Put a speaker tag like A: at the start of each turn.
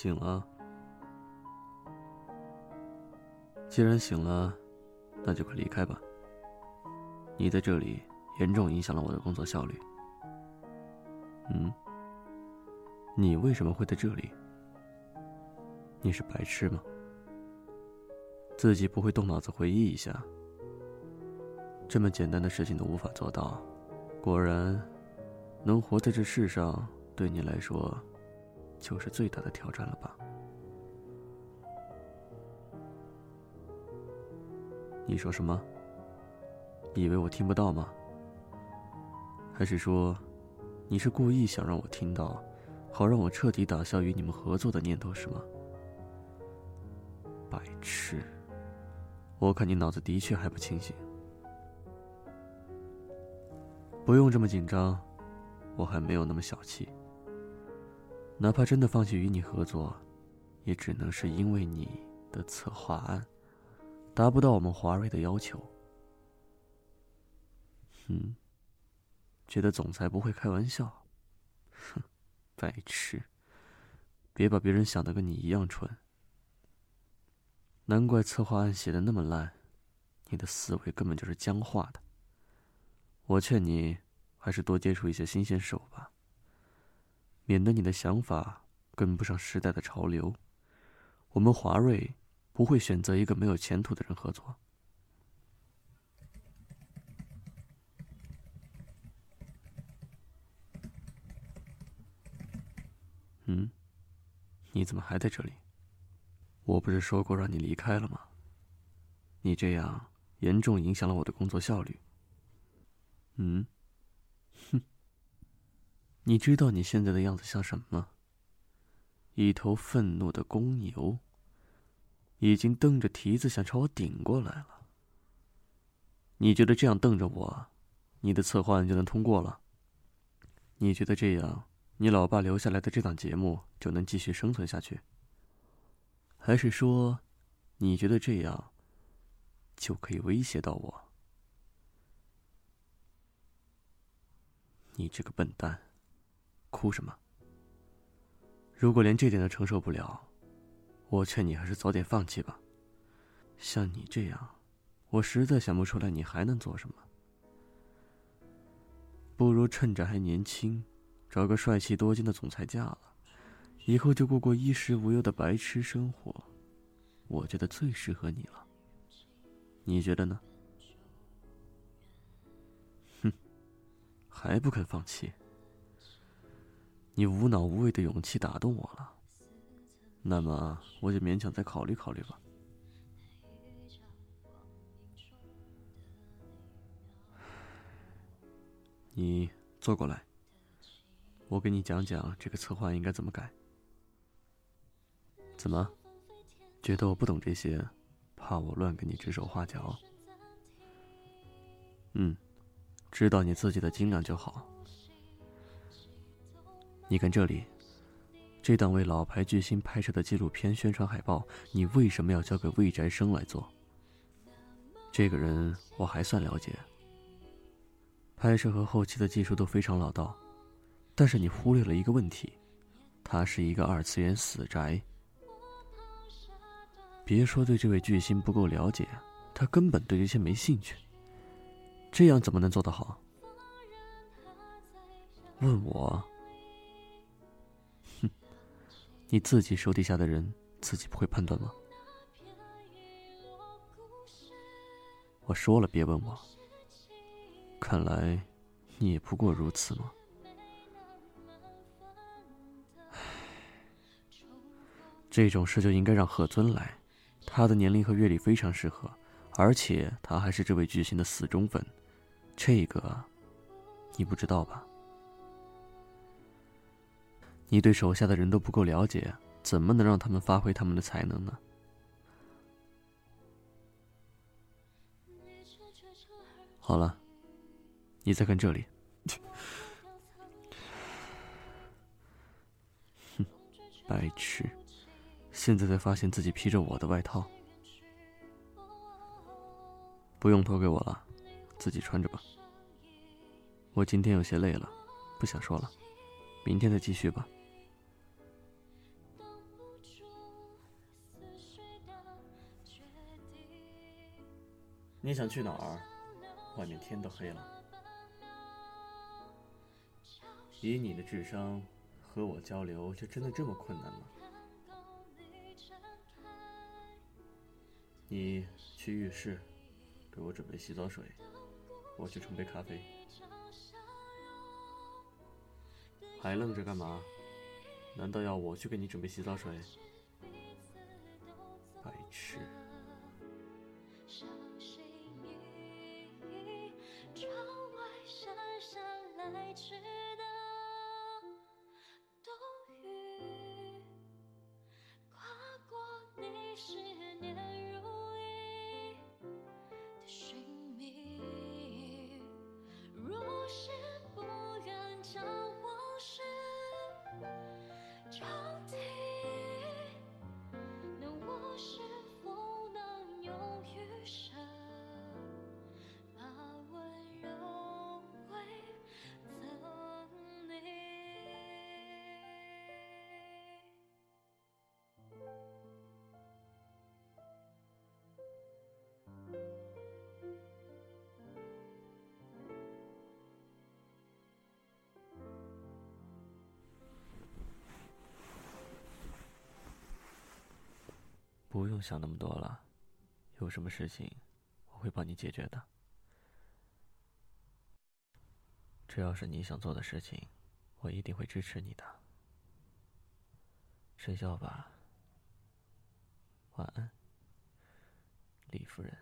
A: 醒了。既然醒了，那就快离开吧。你在这里严重影响了我的工作效率。嗯？你为什么会在这里？你是白痴吗？自己不会动脑子回忆一下？这么简单的事情都无法做到，果然，能活在这世上对你来说，就是最大的挑战了吧？你说什么？以为我听不到吗？还是说，你是故意想让我听到，好让我彻底打消与你们合作的念头是吗？白痴！我看你脑子的确还不清醒。不用这么紧张，我还没有那么小气。哪怕真的放弃与你合作，也只能是因为你的策划案。达不到我们华瑞的要求。嗯，觉得总裁不会开玩笑？哼，白痴！别把别人想的跟你一样蠢。难怪策划案写的那么烂，你的思维根本就是僵化的。我劝你还是多接触一些新鲜事物吧，免得你的想法跟不上时代的潮流。我们华瑞。不会选择一个没有前途的人合作。嗯，你怎么还在这里？我不是说过让你离开了吗？你这样严重影响了我的工作效率。嗯，哼，你知道你现在的样子像什么吗？一头愤怒的公牛。已经瞪着蹄子想朝我顶过来了。你觉得这样瞪着我，你的策划案就能通过了？你觉得这样，你老爸留下来的这档节目就能继续生存下去？还是说，你觉得这样就可以威胁到我？你这个笨蛋，哭什么？如果连这点都承受不了，我劝你还是早点放弃吧。像你这样，我实在想不出来你还能做什么。不如趁着还年轻，找个帅气多金的总裁嫁了，以后就过过衣食无忧的白痴生活。我觉得最适合你了。你觉得呢？哼，还不肯放弃？你无脑无畏的勇气打动我了。那么我就勉强再考虑考虑吧。你坐过来，我给你讲讲这个策划应该怎么改。怎么，觉得我不懂这些，怕我乱给你指手画脚？嗯，知道你自己的斤两就好。你看这里。这档为老牌巨星拍摄的纪录片宣传海报，你为什么要交给魏宅生来做？这个人我还算了解，拍摄和后期的技术都非常老道，但是你忽略了一个问题，他是一个二次元死宅。别说对这位巨星不够了解，他根本对这些没兴趣。这样怎么能做得好？问我？你自己手底下的人，自己不会判断吗？我说了，别问我。看来你也不过如此吗？这种事就应该让贺尊来，他的年龄和阅历非常适合，而且他还是这位巨星的死忠粉，这个你不知道吧？你对手下的人都不够了解，怎么能让他们发挥他们的才能呢？好了，你再看这里。哼，白痴！现在才发现自己披着我的外套，不用脱给我了，自己穿着吧。我今天有些累了，不想说了，明天再继续吧。
B: 你想去哪儿？外面天都黑了。以你的智商，和我交流就真的这么困难吗？你去浴室，给我准备洗澡水，我去冲杯咖啡。还愣着干嘛？难道要我去给你准备洗澡水？白痴！才知道。不用想那么多了，有什么事情我会帮你解决的。只要是你想做的事情，我一定会支持你的。睡觉吧，晚安，李夫人。